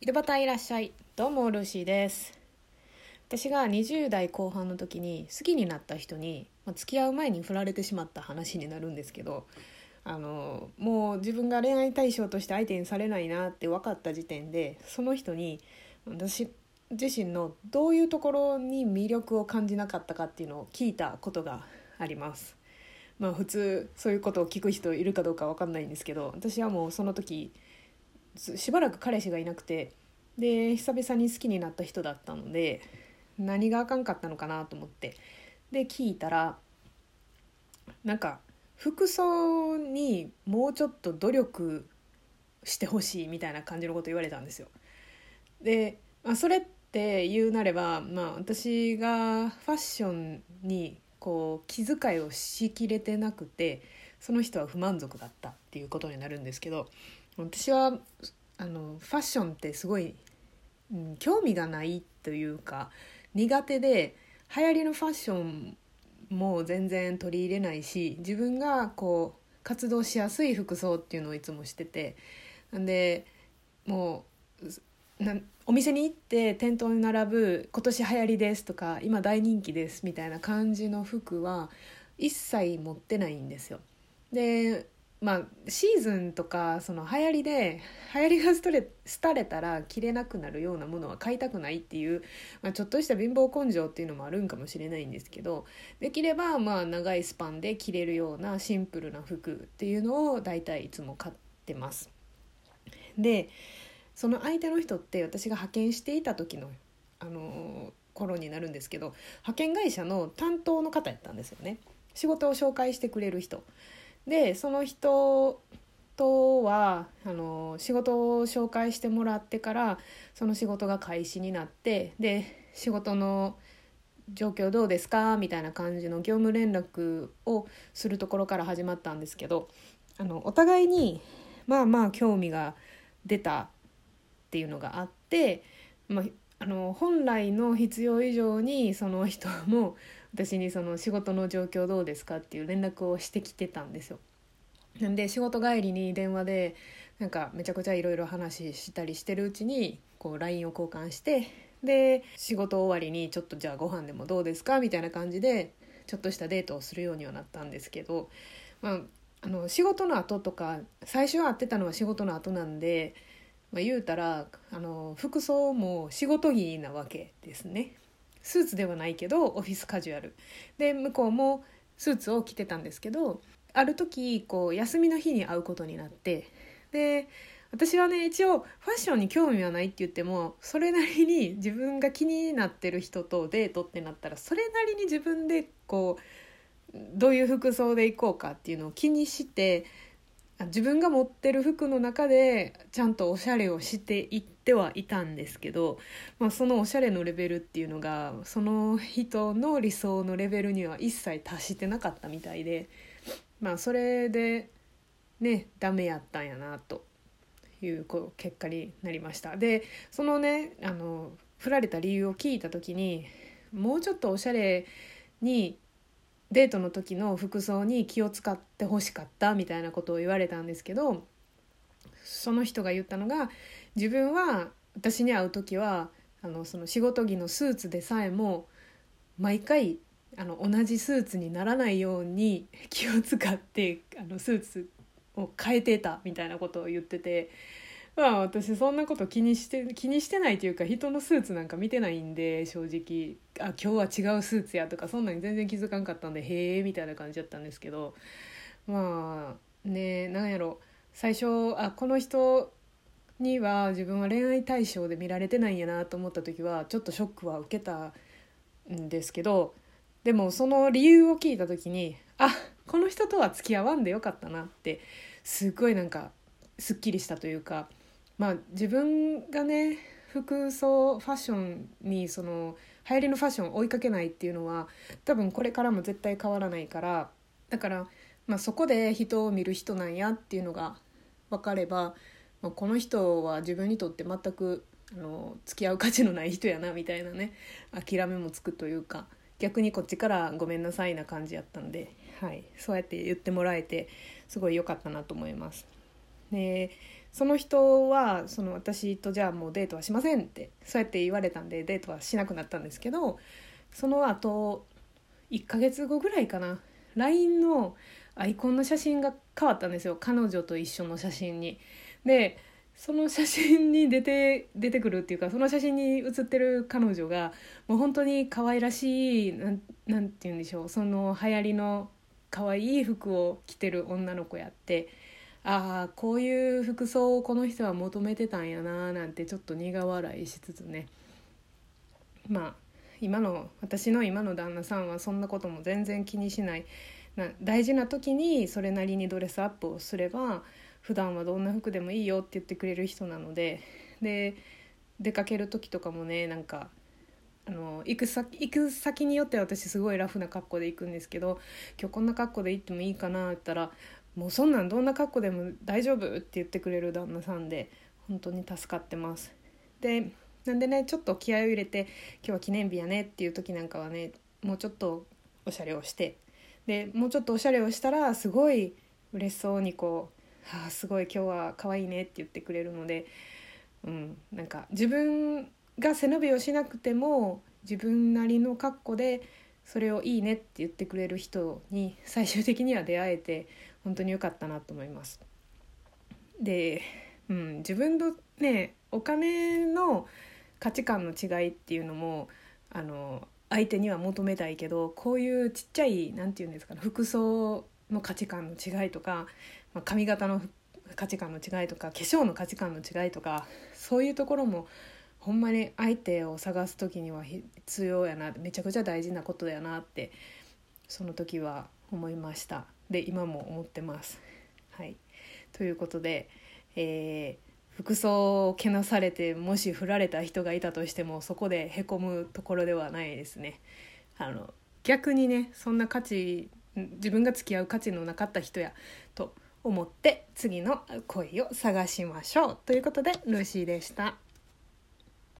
井戸端いらっしゃいどうもルーシーです私が20代後半の時に好きになった人に、まあ、付き合う前に振られてしまった話になるんですけどあのもう自分が恋愛対象として相手にされないなって分かった時点でその人に私自身のどういうところに魅力を感じなかったかっていうのを聞いたことがあります。まあ普通そういうことを聞く人いるかどうか分かんないんですけど私はもうその時しばらく彼氏がいなくてで久々に好きになった人だったので何があかんかったのかなと思ってで聞いたらなんか服装にもうちょっと努力してほしいみたいな感じのこと言われたんですよ。で、まあ、それって言うなれば、まあ、私がファッションにこう気遣いをしきれてなくてその人は不満足だったっていうことになるんですけど私はあのファッションってすごい、うん、興味がないというか苦手で流行りのファッションも全然取り入れないし自分がこう活動しやすい服装っていうのをいつもしててなんでもうなお店に行って店頭に並ぶ「今年流行りです」とか「今大人気です」みたいな感じの服は一切持ってないんですよ。でまあ、シーズンとかその流行りで流行りが廃れたら着れなくなるようなものは買いたくないっていう、まあ、ちょっとした貧乏根性っていうのもあるんかもしれないんですけどできればまあ長いスパンで着れるようなシンプルな服っていうのを大体いつも買ってます。でその相手の人って私が派遣していた時の、あの頃になるんですけど派遣会社の担当の方やったんですよね仕事を紹介してくれる人。でその人とはあの仕事を紹介してもらってからその仕事が開始になってで仕事の状況どうですか？みたいな感じの業務連絡をするところから始まったんですけどあのお互いにまあまあ興味が出たっていうのがあって、まあ、あの本来の必要以上にその人も私にその仕事の状況どうですかっていう連絡をしてきてたんですよ。なんで仕事帰りに電話でなんかめちゃくちゃいろいろ話したりしてるうちにこう LINE を交換してで仕事終わりにちょっとじゃあご飯でもどうですか？みたいな感じでちょっとしたデートをするようにはなったんですけど、まあ、あの仕事の後とか最初は会ってたのは仕事の後なんで、まあ、言うたらあの服装も仕事着なわけですね。スーツではないけどオフィスカジュアルで向こうもスーツを着てたんですけどある時こう休みの日に会うことになってで私はね一応ファッションに興味はないって言ってもそれなりに自分が気になってる人とデートってなったらそれなりに自分でこうどういう服装で行こうかっていうのを気にして自分が持ってる服の中でちゃんとおしゃれをしていってはいたんですけど、まあ、そのおしゃれのレベルっていうのがその人の理想のレベルには一切達してなかったみたいでまあそれでねダメやったんやなという結果になりました。でそのねあの振られた理由を聞いた時にもうちょっとおしゃれにデートの時の服装に気を使ってほしかったみたいなことを言われたんですけどその人が言ったのが自分は私に会う時はあのその仕事着のスーツでさえも毎回あの同じスーツにならないように 気を使ってあのスーツを変えてたみたいなことを言っててまあ私そんなこと気にして気にしてないというか人のスーツなんか見てないんで正直。あ今日は違うスーツやとかそんなに全然気づかんかったんでへえみたいな感じだったんですけどまあねなんやろ。最初あこの人には自分は恋愛対象で見られてないんやなと思った時はちょっとショックは受けたんですけどでもその理由を聞いた時にあこの人とは付き合わんでよかったなってすっごいなんかすっきりしたというかまあ自分がね服装ファッションにその流行りのファッションを追いかけないっていうのは多分これからも絶対変わらないからだから、まあ、そこで人を見る人なんやっていうのが分かれば、まあ、この人は自分にとって全くあの付き合う価値のない人やなみたいなね諦めもつくというか逆にこっちからごめんなさいな感じやったんで、はい、そうやって言ってもらえてすごい良かったなと思います。でその人はその私とじゃあもうデートはしませんってそうやって言われたんでデートはしなくなったんですけどその後1ヶ月後ぐらいかな LINE のアイコンの写真が変わったんですよ彼女と一緒の写真に。でその写真に出て出てくるっていうかその写真に写ってる彼女がもう本当に可愛らしいなんなんて言うんでしょうその流行りの可愛い服を着てる女の子やってああこういう服装をこの人は求めてたんやななんてちょっと苦笑いしつつね。まあ今の私の今の旦那さんはそんなことも全然気にしない。大事な時にそれなりにドレスアップをすれば普段はどんな服でもいいよって言ってくれる人なのでで出かける時とかもねなんかあの行く先行く先によっては私すごいラフな格好で行くんですけど今日こんな格好で行ってもいいかなって言ったらもうそんなんどんな格好でも大丈夫って言ってくれる旦那さんで本当に助かってます。でなんでねちょっと気合を入れて今日は記念日やねっていう時なんかはねもうちょっとおしゃれをしてでもうちょっとおしゃれをしたらすごい嬉しそうにこう「はあすごい今日は可愛いね」って言ってくれるので、うん、なんか自分が背伸びをしなくても自分なりの格好でそれをいいねって言ってくれる人に最終的には出会えて本当に良かったなと思います。で、うん、自分のねお金の価値観の違いっていうのもあの相手には求めたいけどこういうちっちゃい何て言うんですかね服装の価値観の違いとか、まあ、髪型の価値観の違いとか化粧の価値観の違いとかそういうところもほんまに相手を探す時には必要やなめちゃくちゃ大事なことだよなってその時は思いましたで今も思ってます。はい、ということで、えー、服装をけなされてもし振られた人がいたとしてもそこでへこむところではないですね。あの逆にねそんな価値自分が付き合う価値のなかった人やと思って次の恋を探しましょうということでルーシーでした。